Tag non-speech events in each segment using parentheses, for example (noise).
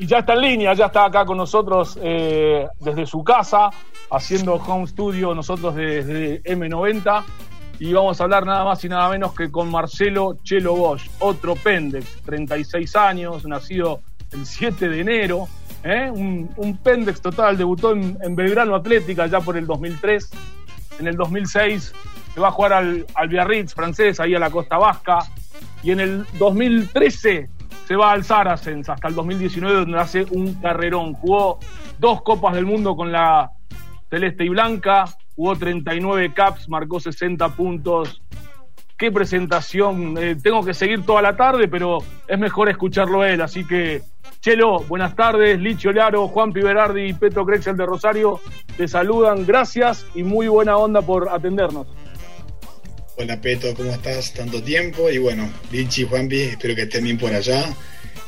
y ya está en línea, ya está acá con nosotros eh, desde su casa, haciendo home studio nosotros desde M90. Y vamos a hablar nada más y nada menos que con Marcelo Chelo Bosch, otro Pendex, 36 años, nacido el 7 de enero. ¿eh? Un, Pendex total, debutó en, en, Belgrano Atlética ya por el 2003. En el 2006 se va a jugar al, al Biarritz francés, ahí a la Costa Vasca. Y en el 2013 se va al Saracens hasta el 2019 donde hace un carrerón. Jugó dos Copas del Mundo con la Celeste y Blanca, jugó 39 caps, marcó 60 puntos. Qué presentación. Eh, tengo que seguir toda la tarde, pero es mejor escucharlo él. Así que, Chelo, buenas tardes. Licho Laro, Juan Piberardi y Petro Crexel de Rosario te saludan. Gracias y muy buena onda por atendernos. Hola Peto, ¿cómo estás? Tanto tiempo. Y bueno, y Juanpi, espero que estén bien por allá,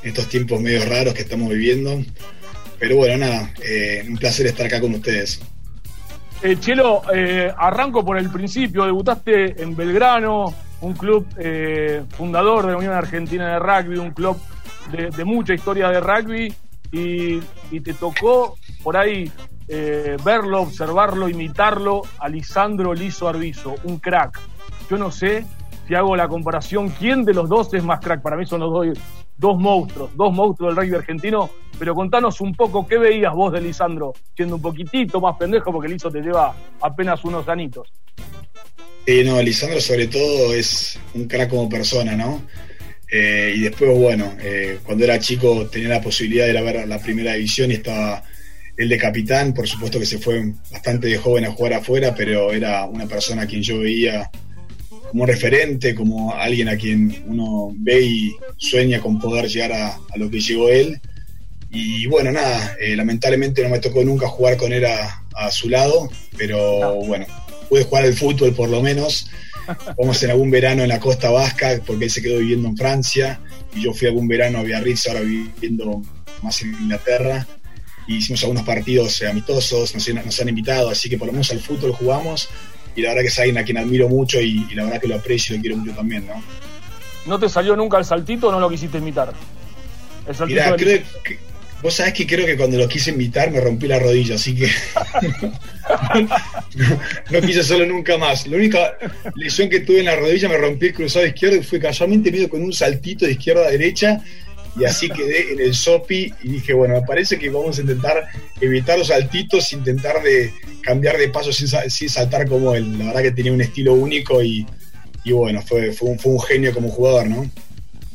en estos tiempos medio raros que estamos viviendo. Pero bueno, nada, eh, un placer estar acá con ustedes. Eh, Chelo, eh, arranco por el principio. Debutaste en Belgrano, un club fundador de la Unión Argentina de Rugby, un club de, mucha historia de rugby, y te tocó por ahí eh, verlo, observarlo, imitarlo a Lisandro Liso Arbizo, un crack. Yo no sé si hago la comparación, quién de los dos es más crack. Para mí son los dos, dos monstruos, dos monstruos del rugby argentino. Pero contanos un poco, ¿qué veías vos de Lisandro? Siendo un poquitito más pendejo, porque Liso te lleva apenas unos anitos. Sí, no, Lisandro sobre todo es un crack como persona, ¿no? Eh, y después, bueno, eh, cuando era chico tenía la posibilidad de ir a ver la primera división y estaba el de capitán, por supuesto que se fue bastante de joven a jugar afuera, pero era una persona a quien yo veía como referente, como alguien a quien uno ve y sueña con poder llegar a, a lo que llegó él. Y bueno, nada, eh, lamentablemente no me tocó nunca jugar con él a, a su lado, pero no. bueno, pude jugar al fútbol por lo menos. Vamos en algún verano en la costa vasca, porque él se quedó viviendo en Francia, y yo fui algún verano a Biarritz, ahora viviendo más en Inglaterra, y hicimos algunos partidos amistosos, nos, nos, han invitado, así que por lo menos al fútbol jugamos, y la verdad que es alguien a quien admiro mucho y, y la verdad que lo aprecio y lo quiero mucho también, ¿no? ¿No te salió nunca el saltito o no lo quisiste? El saltito Mirá, creo que, vos sabés que creo que cuando lo quise imitar me rompí la rodilla, así que (laughs) no, no, quise hacerlo nunca más. La única lesión que tuve en la rodilla me rompí el cruzado izquierdo y fue casualmente medio con un saltito de izquierda a derecha (laughs) y así quedé en el SOPI y dije, bueno, parece que vamos a intentar evitar los saltitos, intentar de cambiar de paso sin, saltar como él. La verdad que tenía un estilo único y, bueno, fue, fue un genio como jugador, ¿no?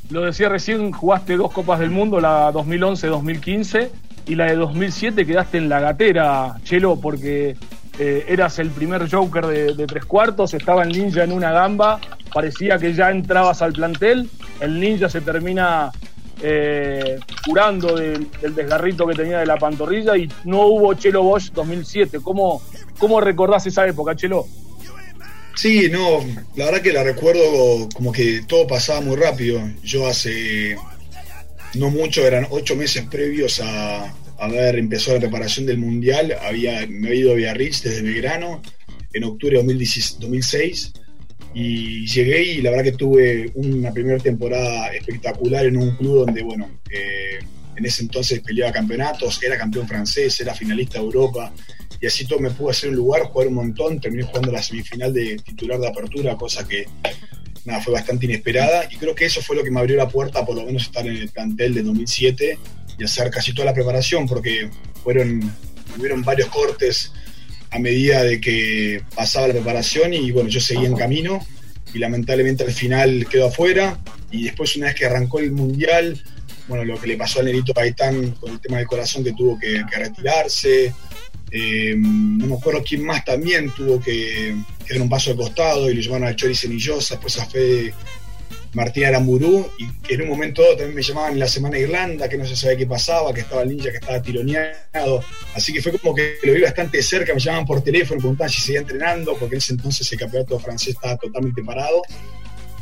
Lo decía recién, jugaste dos Copas del Mundo, la 2011-2015 y la de 2007 quedaste en la gatera, Chelo, porque eh, eras el primer Joker de, de, tres cuartos, estaba el ninja en una gamba, parecía que ya entrabas al plantel, el ninja se termina eh, curando del, desgarrito que tenía de la pantorrilla y no hubo Chelo Bosch 2007. ¿Cómo, cómo recordás esa época, Chelo? Sí, no, la verdad que la recuerdo como que todo pasaba muy rápido. Yo hace no mucho, eran ocho meses previos a, haber empezado la preparación del Mundial, había, me había ido a Biarritz desde Belgrano en octubre de 2006 y llegué y la verdad que tuve una primera temporada espectacular en un club donde, bueno, eh, en ese entonces peleaba campeonatos, era campeón francés, era finalista de Europa, y así todo me pude hacer un lugar, jugar un montón, terminé jugando la semifinal de titular de apertura, cosa que nada, fue bastante inesperada, y creo que eso fue lo que me abrió la puerta, por lo menos estar en el plantel de 2007 y hacer casi toda la preparación, porque fueron, hubieron varios cortes a medida de que pasaba la preparación y bueno, yo seguía en camino y lamentablemente al final quedó afuera y después una vez que arrancó el mundial, bueno, lo que le pasó al Nerito Gaitán con el tema del corazón que tuvo que, que retirarse, eh, no me acuerdo quién más también tuvo que, que dar un paso al costado y lo llevaron al Chori Cenillosa, después a Fede Martín Aramburú, y en un momento también me llamaban en la semana Irlanda, que no se sabía qué pasaba, que estaba el ninja, que estaba tironeado. Así que fue como que lo vi bastante cerca, me llamaban por teléfono, preguntaban si seguía entrenando, porque en ese entonces el campeonato francés estaba totalmente parado.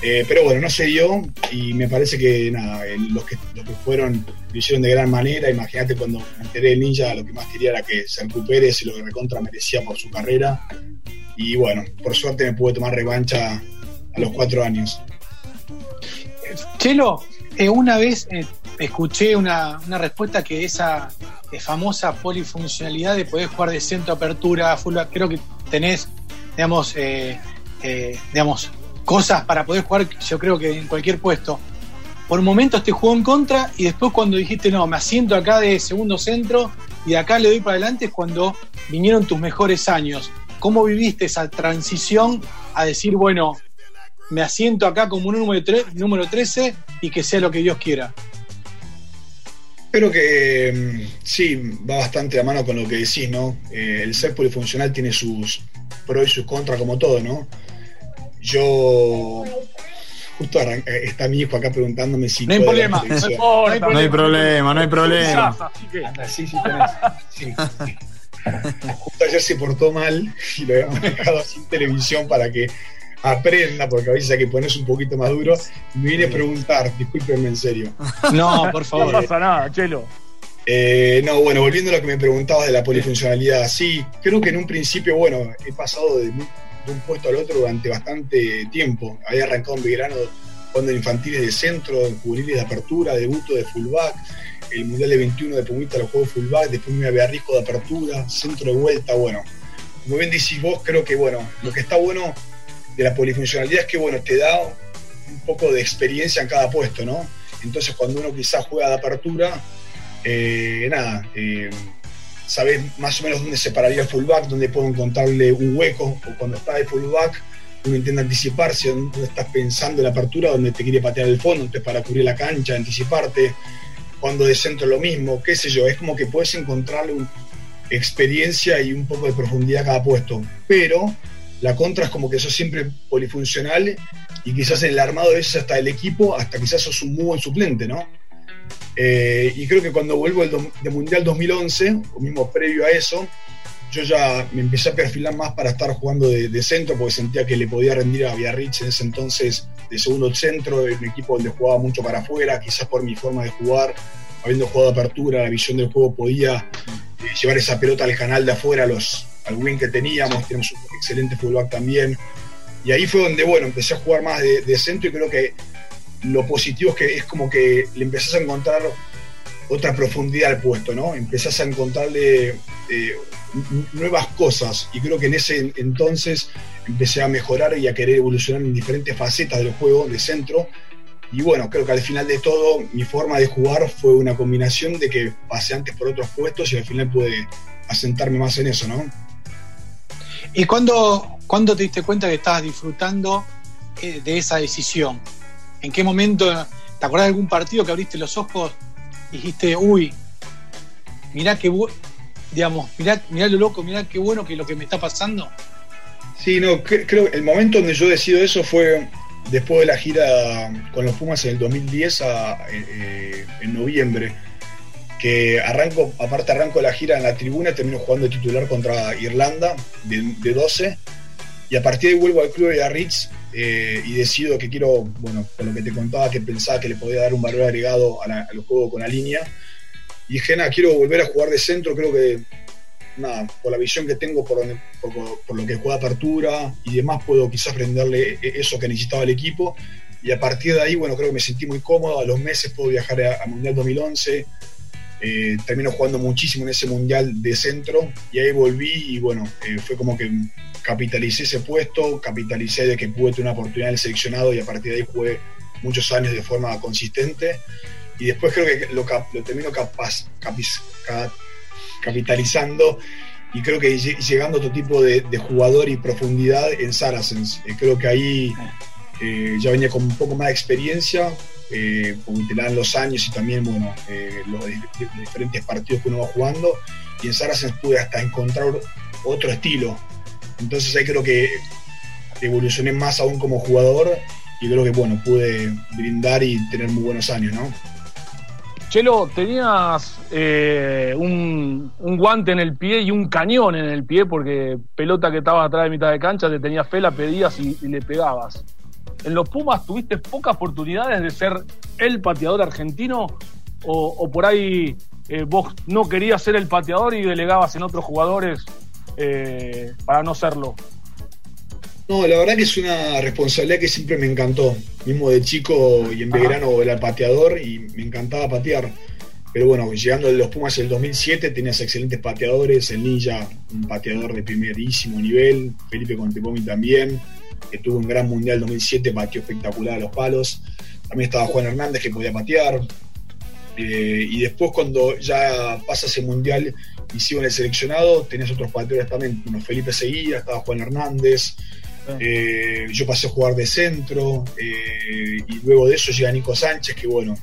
Eh, pero bueno, no se dio y me parece que nada, los que, los que fueron lo hicieron de gran manera. Imagínate cuando me enteré del ninja, lo que más quería era que se recupere, si lo que recontra merecía por su carrera. Y bueno, por suerte me pude tomar revancha a los cuatro años. Chelo, eh, una vez eh, escuché una, respuesta que esa famosa polifuncionalidad de poder jugar de centro apertura, creo que tenés, digamos, eh, eh, digamos, cosas para poder jugar, yo creo que en cualquier puesto. Por momentos te jugó en contra y después cuando dijiste, no, me asiento acá de segundo centro y de acá le doy para adelante es cuando vinieron tus mejores años. ¿Cómo viviste esa transición a decir, bueno, me asiento acá como un número, número 13 y que sea lo que Dios quiera? Creo que mm, sí, va bastante a mano con lo que decís, ¿no? Eh, el ser polifuncional tiene sus pros y sus contras como todo, ¿no? Yo justo eh, está mi hijo acá preguntándome si. No hay problema, no, hay problema, no hay problema. Sí, sí, sí, (laughs) Justo ayer se portó mal y lo habíamos dejado sin televisión para que aprenda, porque a veces hay que ponerse un poquito más duro. Y me viene a preguntar, discúlpenme en serio. (laughs) No, por favor. No pasa nada, Chelo. Eh, no, bueno, volviendo a lo que me preguntabas de la polifuncionalidad, sí, creo que en un principio, bueno, he pasado de, un puesto al otro durante bastante tiempo. Había arrancado en Belgrano cuando en infantiles de centro, en juveniles de apertura, debuto de fullback, el Mundial de 21 de Pumita lo juego fullback, después me había rico de apertura, centro de vuelta, bueno. Como bien decís vos, creo que bueno, lo que está bueno de la polifuncionalidad es que, bueno, te da un poco de experiencia en cada puesto, ¿no? Entonces, cuando uno quizás juega de apertura, eh, nada, eh, sabes más o menos dónde se pararía el fullback, dónde puedo encontrarle un hueco, o cuando está de fullback, uno intenta anticiparse, dónde estás pensando en la apertura, donde te quiere patear el fondo, para cubrir la cancha, anticiparte, cuando de centro lo mismo, qué sé yo, es como que puedes encontrarle experiencia y un poco de profundidad a cada puesto, pero la contra es como que sos siempre polifuncional y quizás en el armado es hasta el equipo, hasta quizás sos un muy buen suplente, ¿no? Eh, y creo que cuando vuelvo del Mundial 2011, o mismo previo a eso, yo ya me empecé a perfilar más para estar jugando de, centro, porque sentía que le podía rendir a Biarritz en ese entonces de segundo centro, en un equipo donde jugaba mucho para afuera, quizás por mi forma de jugar, habiendo jugado de apertura, la visión del juego podía eh, llevar esa pelota al canal de afuera, los, al win que teníamos, tenemos un excelente fullback también. Y ahí fue donde, bueno, empecé a jugar más de, centro y creo que lo positivo es que es como que le empezás a encontrar otra profundidad al puesto, ¿no? Empezás a encontrarle eh, nuevas cosas y creo que en ese entonces empecé a mejorar y a querer evolucionar en diferentes facetas del juego de centro. Y bueno, creo que al final de todo mi forma de jugar fue una combinación de que pasé antes por otros puestos y al final pude asentarme más en eso, ¿no? ¿Y cuándo, te diste cuenta que estabas disfrutando eh, de esa decisión? ¿En qué momento, te acordás de algún partido que abriste los ojos y dijiste, uy, mirá qué digamos, mirá, mirá lo loco, mirá qué bueno que lo que me está pasando? Sí, no, creo que el momento donde yo decido eso fue después de la gira con los Pumas en el 2010 eh, en noviembre que arranco, aparte arranco la gira en la tribuna, termino jugando titular contra Irlanda de, 12 y a partir de ahí vuelvo al club de Ritz eh, y decido que quiero, bueno, con lo que te contaba, que pensaba que le podía dar un valor agregado al juego con la línea. Y dije, nada, quiero volver a jugar de centro, creo que, nada, por la visión que tengo, por, por, lo que juega apertura y demás, puedo quizás brindarle e, eso que necesitaba el equipo. Y a partir de ahí, bueno, creo que me sentí muy cómodo, a los meses puedo viajar a, Mundial 2011, eh, termino jugando muchísimo en ese mundial de centro y ahí volví y bueno, eh, fue como que capitalicé ese puesto, capitalicé de que pude tener una oportunidad del seleccionado y a partir de ahí jugué muchos años de forma consistente. Y después creo que lo, lo termino capaz, capitalizando y creo que llegando a otro tipo de, jugador y profundidad en Saracens. Eh, creo que ahí ya venía con un poco más de experiencia, eh, te dan los años y también, bueno, eh, los, diferentes partidos que uno va jugando. Y en Saracens pude hasta encontrar otro estilo. Entonces ahí creo que evolucioné más aún como jugador y creo que, bueno, pude brindar y tener muy buenos años, ¿no? Chelo, tenías eh, un, guante en el pie y un cañón en el pie porque pelota que estaba atrás de mitad de cancha te tenía fe, la pedías y le pegabas en los Pumas tuviste pocas oportunidades de ser el pateador argentino o, por ahí eh, vos no querías ser el pateador y delegabas en otros jugadores eh, para no serlo? No, la verdad que es una responsabilidad que siempre me encantó. Mismo de chico y en verano era pateador y me encantaba patear. Pero bueno, llegando de los Pumas en el 2007 tenías excelentes pateadores, el Ninja, un pateador de primerísimo nivel, Felipe Contepomi también, que tuvo un gran mundial 2007, pateó espectacular a los palos. También estaba Juan Hernández que podía patear. Eh, y después cuando ya pasa ese mundial y sigo en el seleccionado, tenés otros pateadores también, como Felipe Seguía, estaba Juan Hernández, eh, yo pasé a jugar de centro eh, y luego de eso llega Nico Sánchez, que bueno,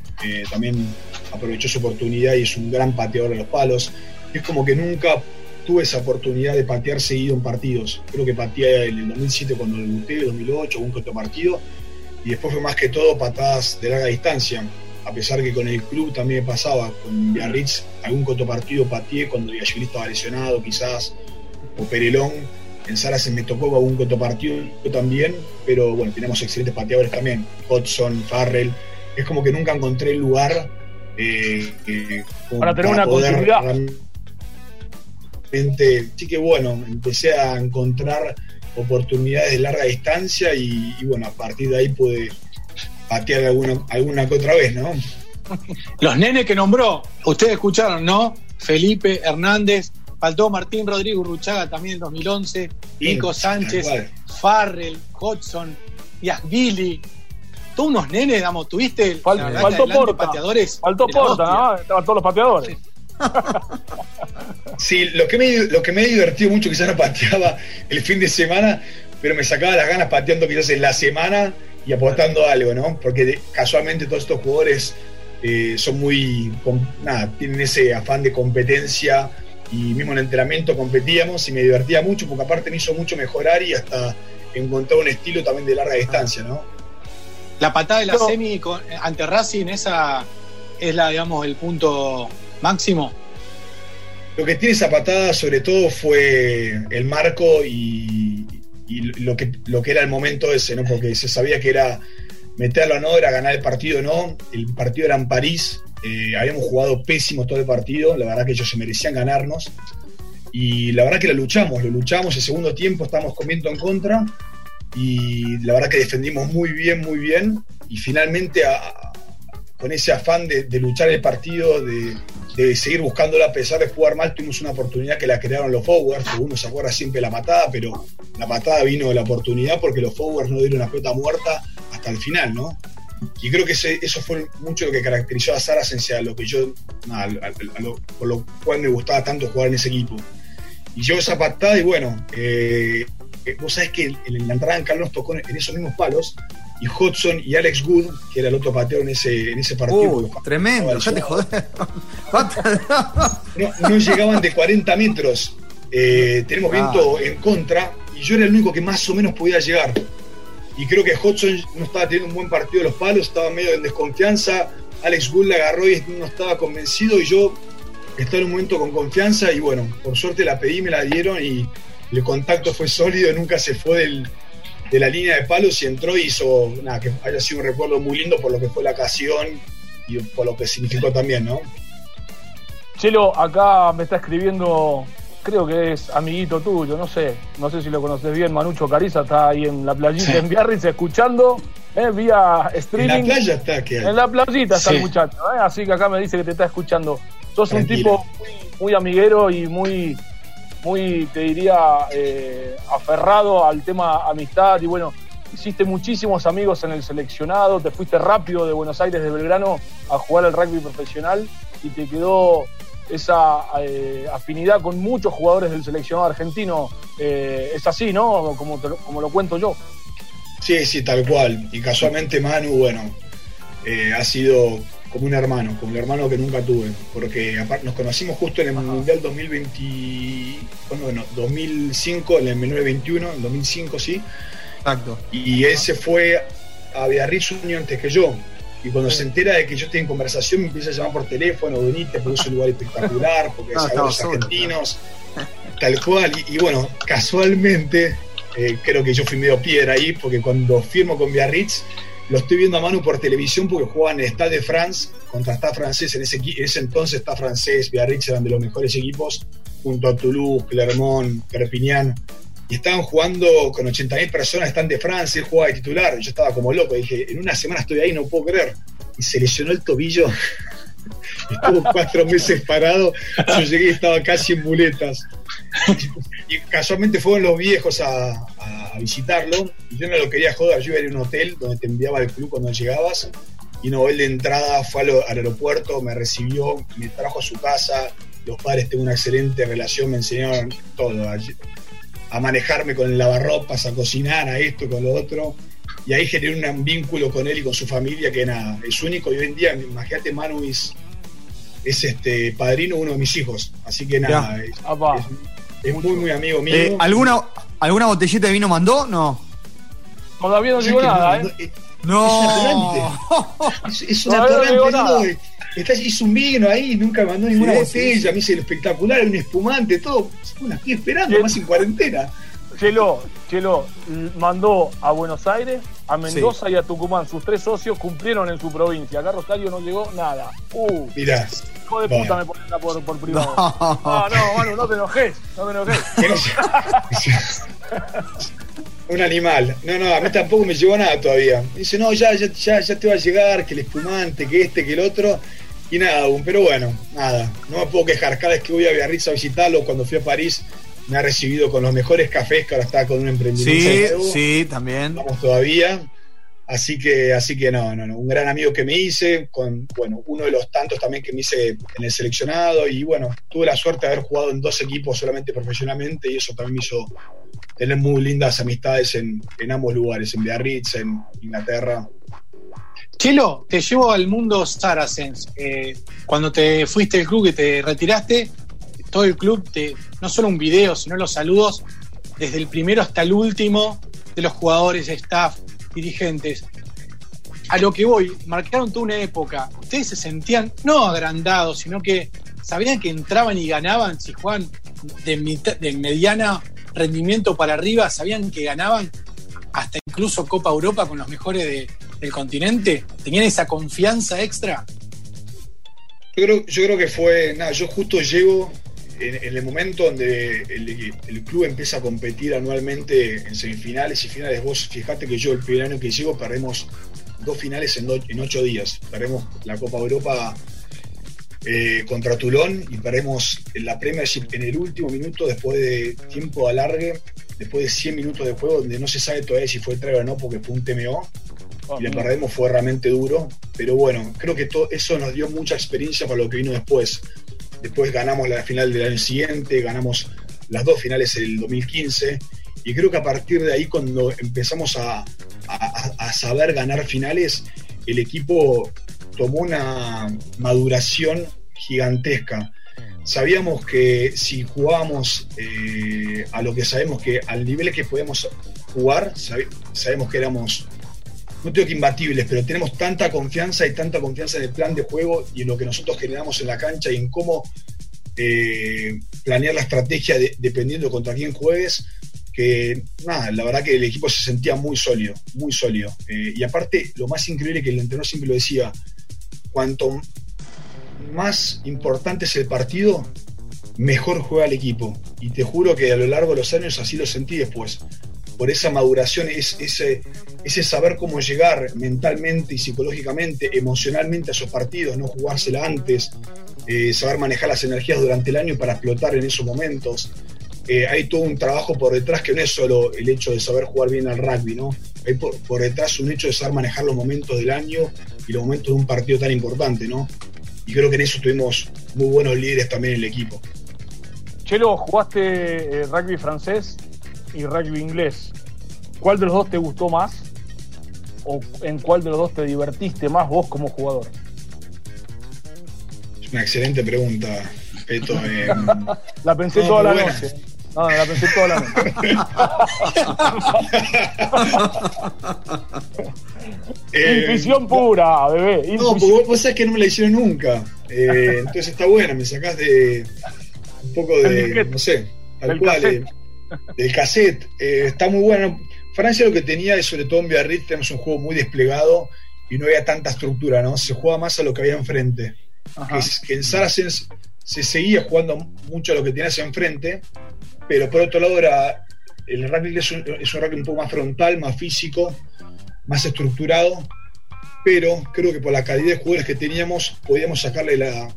también aprovechó su oportunidad y es un gran pateador de los palos. Es como que nunca tuve esa oportunidad de patear seguido en partidos. Creo que pateé en el 2007 cuando debuté, el 2008, un otro partido, y después fue más que todo patadas de larga distancia. A pesar que con el club también pasaba, con Biarritz, algún cotopartido pateé cuando Yashvili estaba lesionado, quizás, o Perelón. En Saras me tocó algún cotopartido también, pero bueno, tenemos excelentes pateadores también, Hudson, Farrell. Es como que nunca encontré el lugar eh, para tener una continuidad. Sí que bueno, empecé a encontrar oportunidades de larga distancia y, bueno, a partir de ahí pude patear alguna, alguna que otra vez, ¿no? Los nenes que nombró, ustedes escucharon, ¿no? Felipe Hernández, faltó Martín Rodrigo Ruchaga también en 2011, Nico Sánchez, Farrell, Hodgson, Yasgili, todos unos nenes, digamos, tuviste faltó Porta, pateadores. Faltó Porta, ¿no? Estaban todos los pateadores. Sí. lo que, me, lo que me ha divertido mucho, quizás no pateaba el fin de semana, pero me sacaba las ganas pateando quizás en la semana y aportando algo, ¿no? Porque casualmente todos estos jugadores eh, son muy, nada, tienen ese afán de competencia y mismo en el entrenamiento competíamos y me divertía mucho porque aparte me hizo mucho mejorar y hasta encontrar un estilo también de larga distancia, ¿no? La patada de la semi ante Racing, esa es la, digamos, el punto máximo. Lo que tiene esa patada sobre todo fue el marco y, lo, que, lo que era el momento ese, ¿no? Porque se sabía que era meterlo o no, era ganar el partido no. El partido era en París, eh, habíamos jugado pésimo todo el partido, la verdad que ellos se merecían ganarnos. Y la verdad que lo luchamos, lo luchamos, el segundo tiempo estábamos comiendo en contra y la verdad que defendimos muy bien, muy bien y finalmente con ese afán de, luchar el partido, de, seguir buscándolo a pesar de jugar mal, tuvimos una oportunidad que la crearon los forwards, uno se acuerda siempre la patada, pero la patada vino de la oportunidad porque los forwards no dieron una pelota muerta hasta el final, ¿no? Y creo que eso fue mucho lo que caracterizó a Sara a lo que yo, por lo cual me gustaba tanto jugar en ese equipo. Y yo esa patada y bueno, eh, eh, vos sabés que en la entrada en Carlos tocó en esos mismos palos y Hudson y Alex Good, que era el otro pateo en ese, en ese partido. tremendo, ya te joder. no, llegaban de 40 metros. Eh, tenemos ah. viento en contra y yo era el único que más o menos podía llegar. Y creo que Hudson no estaba teniendo un buen partido de los palos, estaba medio en desconfianza. Alex Good la agarró y no estaba convencido y yo estaba en un momento con confianza y bueno, por suerte la pedí, me la dieron y el contacto fue sólido, nunca se fue de la línea de palos y entró y hizo, nada, que haya sido un recuerdo muy lindo por lo que fue la ocasión y por lo que significó también, ¿no? Chelo, acá me está escribiendo, creo que es amiguito tuyo, no sé, no sé si lo conoces bien, Manucho Cariza está ahí en la playita en Biarritz escuchando, eh, vía streaming. En la playa está, que En la playita está el muchacho, eh, así que acá me dice que te está escuchando. Sos un tipo muy amiguero y muy muy, te diría, eh, aferrado al tema amistad y bueno, hiciste muchísimos amigos en el seleccionado, te fuiste rápido de Buenos Aires, de Belgrano, a jugar al rugby profesional y te quedó esa eh, afinidad con muchos jugadores del seleccionado argentino. Eh, es así, ¿no? Como, como lo cuento yo. Sí, sí, tal cual. Y casualmente Manu, bueno, ha sido como un hermano, como el hermano que nunca tuve, porque nos conocimos justo en el Mundial 2020, bueno, 2005, en el 1921, en 2005 sí. Exacto. Y él se fue a Biarritz un año antes que yo. Y cuando se entera de que yo estoy en conversación, me empieza a llamar por teléfono, venite, porque es un lugar espectacular, porque es los argentinos, tal cual. Y, bueno, casualmente, eh, creo que yo fui medio piedra ahí, porque cuando firmo con Biarritz, lo estoy viendo a Manu por televisión porque juega en el Stade de France contra Stade francés. En ese, ese entonces está francés, Biarritz eran de los mejores equipos, junto a Toulouse, Clermont, Perpignan. Y estaban jugando con 80.000 personas, están de Francia, él jugaba de titular, yo estaba como loco, dije, en una semana estoy ahí, no puedo creer. Y se lesionó el tobillo, (laughs) estuvo cuatro meses parado, yo llegué y estaba casi en muletas. Y casualmente fueron los viejos a, visitarlo, y yo no lo quería joder, yo iba a un hotel donde te enviaba el club cuando llegabas, y no, él de entrada fue al, aeropuerto, me recibió, me trajo a su casa, los padres tengo una excelente relación, me enseñaron todo, a, manejarme con el lavarropas, a cocinar, a esto, con lo otro. Y ahí generé un vínculo con él y con su familia que nada, es único. Y hoy en día, imagínate, Manu es, es este padrino de uno de mis hijos. Así que nada, es, es- es muy, muy amigo mío. Eh, ¿alguna, ¿Alguna botellita de vino mandó? No. Todavía no llegó nada, no, ¿eh? no, eh, No. Es, es una Todavía está- hizo un vino ahí, nunca mandó ninguna Sí, botella, sí, me dice espectacular, un espumante, todo. Bueno, estoy esperando, más en cuarentena. Chelo, Chelo mandó a Buenos Aires, a Mendoza y a Tucumán. Sus tres socios cumplieron en su provincia. Acá Rosario no llegó nada. Uh, Mirá, hijo de Bueno. puta me ponen por, por privado. No. No, no, Manu, no te enojes, no te enojes. (laughs) (laughs) un animal. No, no, a mí tampoco me llegó nada todavía. Dice, no, ya, ya, ya, ya te va a llegar, que el espumante, que este, que el otro. Y nada, aún, pero bueno, nada, no me puedo quejar. Cada vez que voy a Biarritz a visitarlo, cuando fui a París, me ha recibido con los mejores cafés, que ahora está con un emprendimiento Sí, nuevo. sí, también. Vamos todavía. Así que, así que no, no, no. Un gran amigo que me hice, con, bueno, uno de los tantos también que me hice en el seleccionado. Y bueno, tuve la suerte de haber jugado en dos equipos solamente profesionalmente y eso también me hizo tener muy lindas amistades en, en ambos lugares, en Biarritz, en Inglaterra. Chelo, te llevo al mundo Saracens. Eh, cuando te fuiste del club, que te retiraste, todo el club, te, no solo un video, sino los saludos, desde el primero hasta el último, de los jugadores, staff, dirigentes. A lo que voy, marcaron toda una época. Ustedes se sentían no agrandados, sino que sabían que entraban y ganaban si jugaban de, de mediana rendimiento para arriba, sabían que ganaban hasta incluso Copa Europa con los mejores de- del continente? ¿Tenían esa confianza extra? Yo creo, yo creo que fue, nada, yo justo llego en, en el momento donde el, el club empieza a competir anualmente en semifinales y finales. Vos fijate que yo el primer año que llego perdemos dos finales en, do- en ocho días. Perdemos la Copa Europa eh, contra Tulón y perdemos la Premiership en el último minuto después de tiempo de alargue, después de 100 minutos de juego donde no se sabe todavía si fue tregua o no porque fue un TMO y la perdemos fue realmente duro, pero bueno, creo que todo eso nos dio mucha experiencia para lo que vino después. Después ganamos la final del año siguiente, ganamos las dos finales del 2015 y creo que a partir de ahí cuando empezamos a, a- saber ganar finales, el equipo tomó una maduración gigantesca. Sabíamos que si jugábamos eh, a lo que sabemos que al nivel que podemos jugar, sabe- sabemos que éramos no digo que imbatibles, pero tenemos tanta confianza y tanta confianza en el plan de juego y en lo que nosotros generamos en la cancha y en cómo eh, planear la estrategia de- dependiendo contra quién juegues, que nada, la verdad que el equipo se sentía muy sólido, muy sólido. Eh, y aparte, lo más increíble que el entrenador siempre lo decía, cuanto más importante es el partido, mejor juega el equipo. Y te juro que a lo largo de los años así lo sentí después. Por esa maduración, es, ese, saber cómo llegar mentalmente y psicológicamente, emocionalmente a esos partidos, no jugársela antes, eh, saber manejar las energías durante el año para explotar en esos momentos. Eh, hay todo un trabajo por detrás que no es solo el hecho de saber jugar bien al rugby, ¿no? Hay por, por detrás un hecho de saber manejar los momentos del año y los momentos de un partido tan importante, ¿no? Y creo que en eso tuvimos muy buenos líderes también en el equipo. Chelo, jugaste eh, rugby francés y rugby inglés. ¿Cuál de los dos te gustó más? ¿O en cuál de los dos te divertiste más vos como jugador? Es una excelente pregunta, Peto. Eh, (laughs) La pensé No, toda la buena. noche. No, no, la pensé toda la noche. (laughs) eh, Intuición pura, bebé. No, porque vos, sabés que no me la hicieron nunca. Eh, entonces está buena, me sacás de un poco de, no sé, tal cual, del cassette. Eh, está muy bueno. Francia lo que tenía, y sobre todo en Biarritz, tenemos un juego muy desplegado y no había tanta estructura, ¿no? Se jugaba más a lo que había enfrente. Que, que en Saracens se seguía jugando mucho a lo que tenías enfrente, pero por otro lado era el rugby es un, es un rugby un poco más frontal, más físico, más estructurado, pero creo que por la calidad de jugadores que teníamos podíamos sacarle la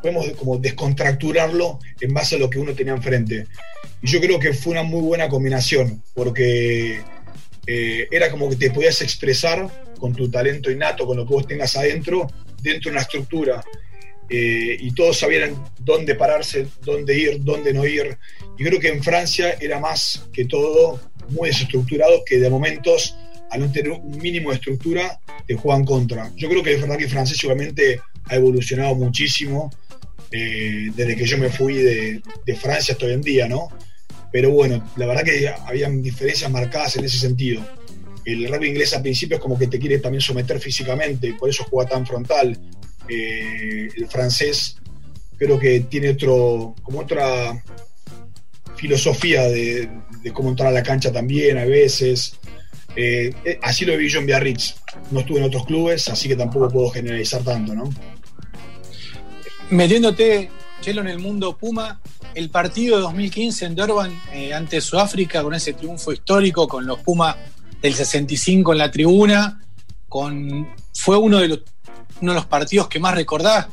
podemos como descontracturarlo en base a lo que uno tenía enfrente. Y yo creo que fue una muy buena combinación, porque eh, era como que te podías expresar con tu talento innato, con lo que vos tengas adentro, dentro de una estructura. Eh, y todos sabían dónde pararse, dónde ir, dónde no ir. Y creo que en Francia era más que todo muy desestructurado, que de momentos, al no tener un mínimo de estructura, te juegan contra. Yo creo que el francés seguramente ha evolucionado muchísimo eh, desde que yo me fui de, Francia hasta hoy en día, ¿no? Pero bueno, la verdad que habían diferencias marcadas en ese sentido. El rugby inglés al principio es como que te quiere también someter físicamente, por eso juega tan frontal. Eh, el francés creo que tiene otro, como otra filosofía de, cómo entrar a la cancha también a veces. Eh, así lo vi yo en Biarritz. No estuve en otros clubes, así que tampoco puedo generalizar tanto, ¿no? Metiéndote, Chelo, en el mundo Puma, el partido de 2015 en Durban eh, ante Sudáfrica, con ese triunfo histórico, con los Pumas del 65 en la tribuna, con, fue uno de, los, uno de los partidos que más recordás.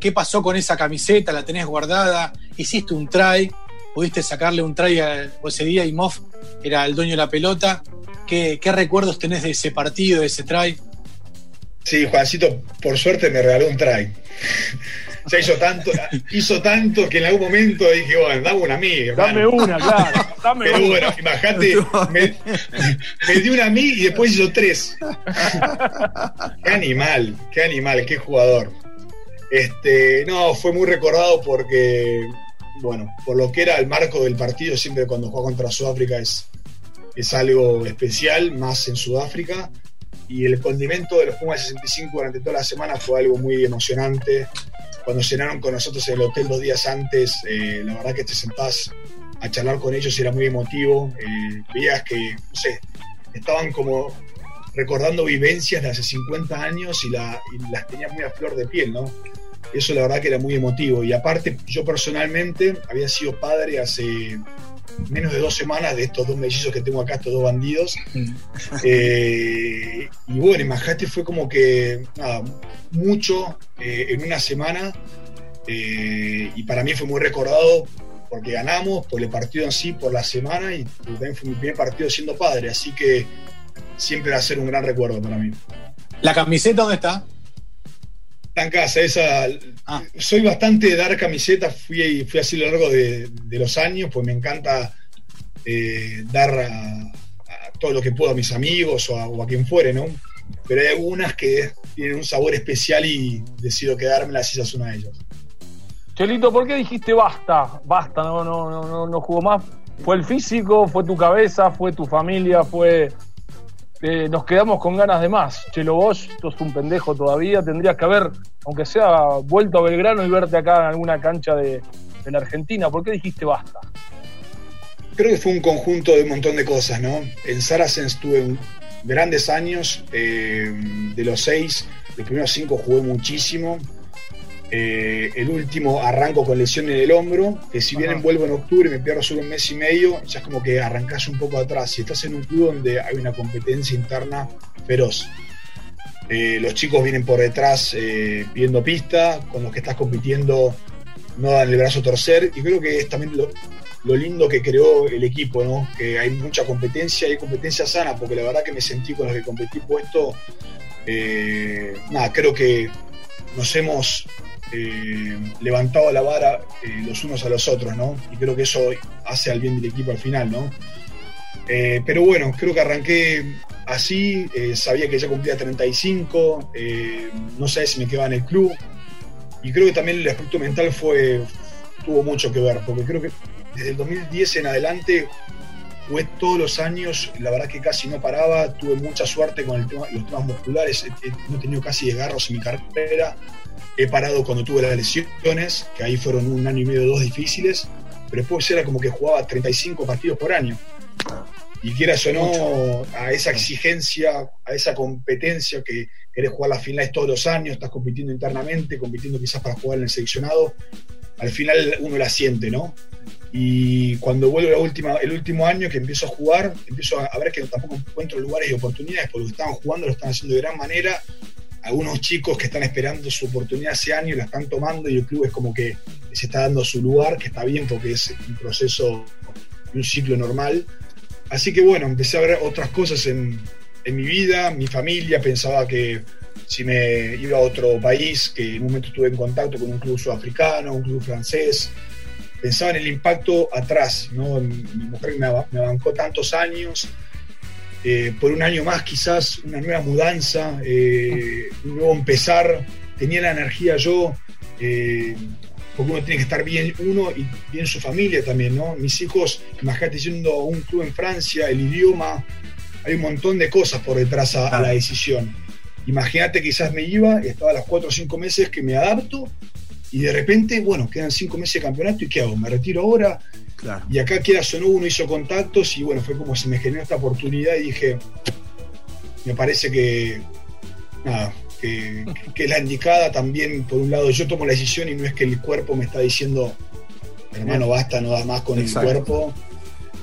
¿Qué pasó con esa camiseta? ¿La tenés guardada? ¿Hiciste un try? ¿Pudiste sacarle un try a, ese día y Moff era el dueño de la pelota? ¿Qué, ¿Qué recuerdos tenés de ese partido, de ese try? Sí, Juancito, por suerte me regaló un try se hizo tanto, hizo tanto que en algún momento dije, bueno, dame una a mí. Dame una, claro. Dame Pero una. bueno, imagínate, me, me, dio una a mí y después hizo tres. qué animal, qué animal, qué jugador. Este, no, fue muy recordado porque, bueno, por lo que era el marco del partido, siempre cuando juega contra Sudáfrica es, es algo especial, más en Sudáfrica. Y el condimento de los Pumas 65 durante toda la semana fue algo muy emocionante cuando cenaron con nosotros en el hotel dos días antes, eh, la verdad que te sentás a charlar con ellos y era muy emotivo. Eh, veías que, no sé, estaban como recordando vivencias de hace 50 años y, y las tenía muy a flor de piel, ¿no? Eso la verdad que era muy emotivo. Y aparte, yo personalmente había sido padre hace menos de dos semanas de estos dos mellizos que tengo acá, estos dos bandidos. Eh, y bueno, imagínate, fue como que nada, mucho eh, en una semana. Eh, y para mí fue muy recordado porque ganamos, por el partido en sí, por la semana y también fue mi primer partido siendo padre. Así que siempre va a ser un gran recuerdo para mí. ¿La camiseta dónde está? En casa, esa. Ah. Soy bastante de dar camisetas, fui, fui así a lo largo de, de los años, pues me encanta eh, dar a, a, todo lo que puedo a mis amigos o a, o a, quien fuere, ¿no? Pero hay algunas que tienen un sabor especial y decido quedármelas y esa es una de ellas. Chelito, ¿por qué dijiste basta? Basta, no, no, no, no, no jugó más. ¿Fue el físico? ¿Fue tu cabeza? ¿Fue tu familia? ¿Fue eh, nos quedamos con ganas de más. Chelo, vos sos un pendejo todavía, tendrías que haber, aunque sea, vuelto a Belgrano y verte acá en alguna cancha de, de, Argentina. ¿Por qué dijiste basta? Creo que fue un conjunto de un montón de cosas, ¿no? En Saracens tuve grandes años, eh, de los seis, los primeros cinco jugué muchísimo. Eh, el último arranco con lesión en el hombro, que si bien vuelvo en octubre y me pierdo solo un mes y medio, ya es como que arrancás un poco atrás. Si estás en un club donde hay una competencia interna feroz, eh, los chicos vienen por detrás eh, pidiendo pista, con los que estás compitiendo no dan el brazo a torcer, y creo que es también lo, lo, lindo que creó el equipo, ¿no? que hay mucha competencia, hay competencia sana, porque la verdad que me sentí con los que competí puesto, eh, nada, creo que nos hemos eh, levantado la vara eh, los unos a los otros, ¿no? Y creo que eso hace al bien del equipo al final, ¿no? Eh, pero bueno, creo que arranqué así, eh, sabía que ya cumplía 35, no sabía si me quedaba en el club, y creo que también el aspecto mental fue tuvo mucho que ver, porque creo que desde el 2010 en adelante fue todos los años, la verdad que casi no paraba, tuve mucha suerte con el tema, los temas musculares, no he tenido casi desgarros en mi carrera, he parado cuando tuve las lesiones, que ahí fueron un año y medio, dos difíciles, pero después era como que jugaba 35 partidos por año. Y quieras o no, a esa exigencia, a esa competencia que querés jugar las finales todos los años, estás compitiendo internamente, compitiendo quizás para jugar en el seleccionado, al final uno la siente, ¿no? Y cuando vuelvo el último año que empiezo a jugar, empiezo a, ver que tampoco encuentro lugares y oportunidades, porque estaban jugando lo están haciendo de gran manera. Algunos chicos que están esperando su oportunidad ese año la están tomando y el club es como que se está dando su lugar, que está bien porque es un proceso, un ciclo normal. Así que bueno, empecé a ver otras cosas en, en mi vida, mi familia, pensaba que si me iba a otro país, que en un momento estuve en contacto con un club sudafricano, un club francés, pensaba en el impacto atrás, ¿no? Mi mujer me, bancó tantos años, eh, por un año más quizás una nueva mudanza, eh, un nuevo empezar, tenía la energía yo, eh, porque uno tiene que estar bien uno y bien su familia también, ¿no? Mis hijos, imagínate yendo a un club en Francia, el idioma, hay un montón de cosas por detrás a, la decisión. Imagínate quizás me iba, estaba a los cuatro o cinco meses que me adapto y de repente, bueno, quedan cinco meses de campeonato y ¿qué hago? ¿Me retiro ahora? Y acá queda sonó, uno hizo contactos y bueno, fue como se me generó esta oportunidad y dije, me parece que, nada, que, que, la indicada también, por un lado, yo tomo la decisión y no es que el cuerpo me está diciendo, hermano, basta, no da más con el cuerpo.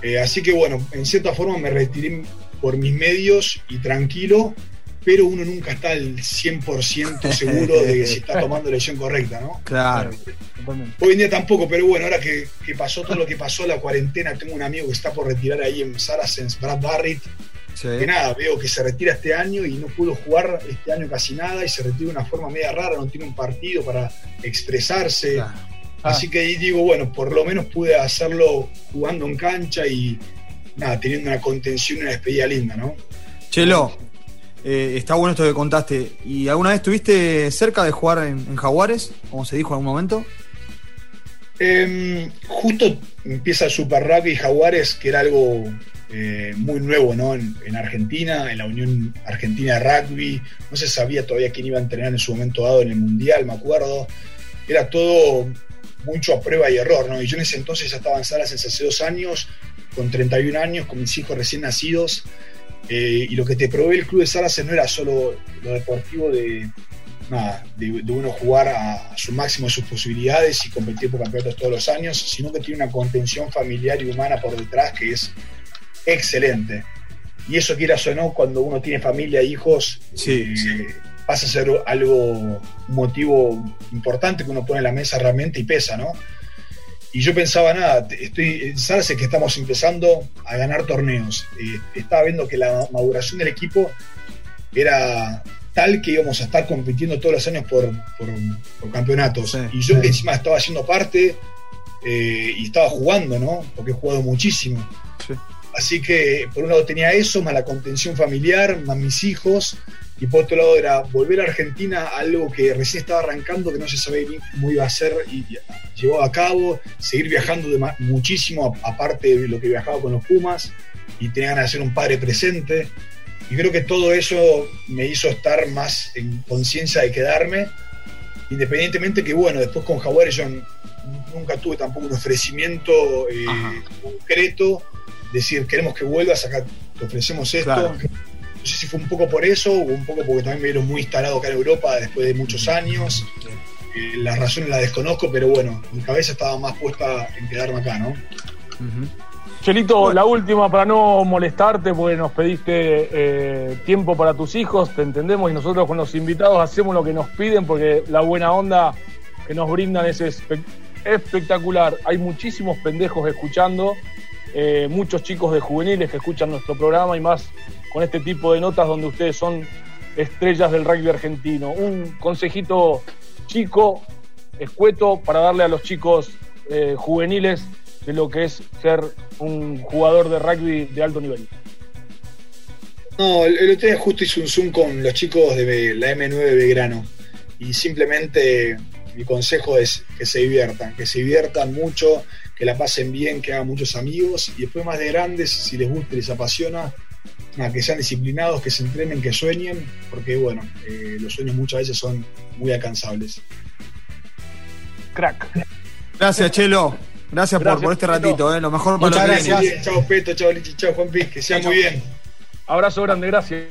Eh, así que bueno, en cierta forma me retiré por mis medios y tranquilo, pero uno nunca está al 100% seguro de que se está (laughs) tomando la decisión correcta, ¿no? Claro. Hoy en día tampoco, pero bueno, ahora que, pasó todo lo que pasó, la cuarentena, tengo un amigo que está por retirar ahí en Saracens, Brad Barrett, que nada, veo que se retira este año y no pudo jugar este año casi nada y se retira de una forma media rara, no tiene un partido para expresarse. Así que ahí digo, bueno, por lo menos pude hacerlo jugando en cancha y nada, teniendo una contención y una despedida linda, ¿no? Chelo, eh, está bueno esto que contaste. ¿Y alguna vez estuviste cerca de jugar en, Jaguares, como se dijo en algún momento? Em, justo empieza el Super Rugby Jaguares, que era algo eh, muy nuevo ¿no? En, Argentina, en la Unión Argentina de Rugby. No se sabía todavía quién iba a entrenar en su momento dado en el Mundial, me acuerdo. Era todo mucho a prueba y error, ¿no? Y yo en ese entonces ya estaba en Salas hace dos años, con 31 años, con mis hijos recién nacidos. Eh, y lo que te provee el club de Saracen no era solo lo deportivo de, de, uno jugar a, su máximo de sus posibilidades y competir por campeonatos todos los años, sino que tiene una contención familiar y humana por detrás que es excelente. Y eso quieras o no, cuando uno tiene familia e hijos, sí, eh, pasa a ser algo, motivo importante que uno pone en la mesa realmente y pesa, ¿no? Y yo pensaba, nada, estoy, sabes que estamos empezando a ganar torneos. estaba viendo que la maduración del equipo era tal que íbamos a estar compitiendo todos los años por, campeonatos. y yo que encima estaba haciendo parte eh, y estaba jugando, ¿no? Porque he jugado muchísimo. Así que por un lado tenía eso, más la contención familiar, más mis hijos, y por otro lado era volver a Argentina, algo que recién estaba arrancando, que no se sabía cómo iba a ser y llevó a cabo, seguir viajando de muchísimo, aparte de lo que viajaba con los Pumas, y tenía ganas de ser un padre presente. Y creo que todo eso me hizo estar más en conciencia de quedarme, independientemente que, bueno, después con Jaguares yo nunca tuve tampoco un ofrecimiento eh, concreto, decir, queremos que vuelvas, acá te ofrecemos esto. No sé si fue un poco por eso o un poco porque también me vieron muy instalado acá en Europa después de muchos años. Eh, las razones las desconozco, pero bueno, mi cabeza estaba más puesta en quedarme acá, ¿no? Chelito, la última para no molestarte, porque nos pediste eh, tiempo para tus hijos, te entendemos, y nosotros con los invitados hacemos lo que nos piden, porque la buena onda que nos brindan es espectacular. Hay muchísimos pendejos escuchando, eh, muchos chicos de juveniles que escuchan nuestro programa y más con este tipo de notas donde ustedes son estrellas del rugby argentino. Un consejito chico, escueto, para darle a los chicos eh, juveniles de lo que es ser un jugador de rugby de alto nivel. No, el, otro día justo hice un Zoom con los chicos de la M9 Belgrano y simplemente mi consejo es que se diviertan, que se diviertan mucho, que la pasen bien, que hagan muchos amigos y después más de grandes, si les gusta y les apasiona, que sean disciplinados, que se entrenen, que sueñen, porque bueno, eh, los sueños muchas veces son muy alcanzables. Crack. Gracias, Chelo. Gracias, por, este ratito, eh. lo mejor para Muchas gracias. Chao, Peto, chao, Lichi, chao, Juan Piz, que sea muy bien. Abrazo grande, gracias.